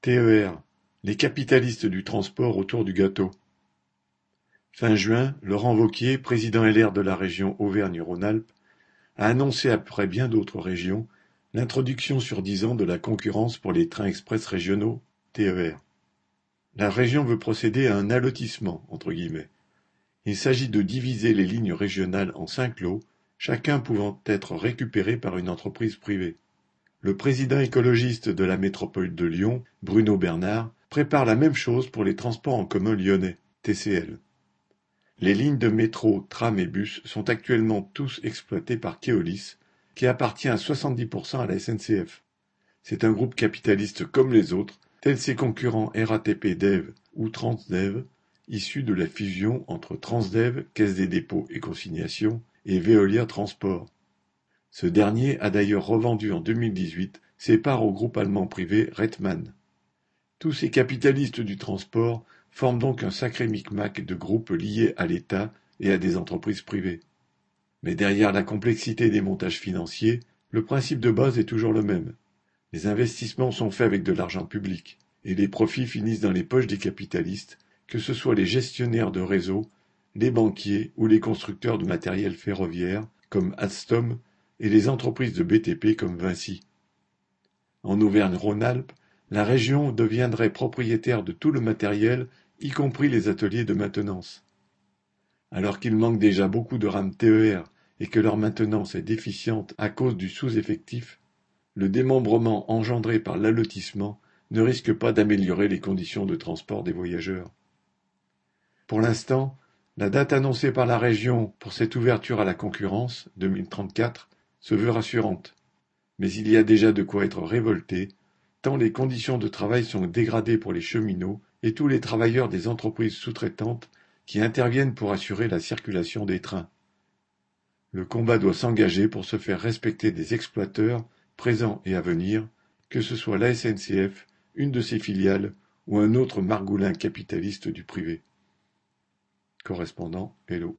TER, les capitalistes du transport autour du gâteau. Fin juin, Laurent Wauquiez, président LR de la région Auvergne-Rhône-Alpes, a annoncé après bien d'autres régions l'introduction sur dix ans de la concurrence pour les trains express régionaux TER. La région veut procéder à un allotissement. Il s'agit de diviser les lignes régionales en cinq lots, chacun pouvant être récupéré par une entreprise privée. Le président écologiste de la métropole de Lyon, Bruno Bernard, prépare la même chose pour les transports en commun lyonnais, TCL. Les lignes de métro, tram et bus sont actuellement tous exploités par Keolis, qui appartient à 70% à la SNCF. C'est un groupe capitaliste comme les autres, tels ses concurrents RATP Dev ou Transdev, issus de la fusion entre Transdev, Caisse des dépôts et consignations, et Veolia Transport. Ce dernier a d'ailleurs revendu en 2018 ses parts au groupe allemand privé Rettmann. Tous ces capitalistes du transport forment donc un sacré micmac de groupes liés à l'État et à des entreprises privées. Mais derrière la complexité des montages financiers, le principe de base est toujours le même. Les investissements sont faits avec de l'argent public, et les profits finissent dans les poches des capitalistes, que ce soit les gestionnaires de réseaux, les banquiers ou les constructeurs de matériel ferroviaire, comme Alstom et les entreprises de BTP comme Vinci. En Auvergne-Rhône-Alpes, la région deviendrait propriétaire de tout le matériel, y compris les ateliers de maintenance. Alors qu'il manque déjà beaucoup de rames TER et que leur maintenance est déficiente à cause du sous-effectif, le démembrement engendré par l'allotissement ne risque pas d'améliorer les conditions de transport des voyageurs. Pour l'instant, la date annoncée par la région pour cette ouverture à la concurrence, 2034, se veut rassurante. Mais il y a déjà de quoi être révolté, tant les conditions de travail sont dégradées pour les cheminots et tous les travailleurs des entreprises sous-traitantes qui interviennent pour assurer la circulation des trains. Le combat doit s'engager pour se faire respecter des exploiteurs, présents et à venir, que ce soit la SNCF, une de ses filiales ou un autre margoulin capitaliste du privé. Correspondant Hello.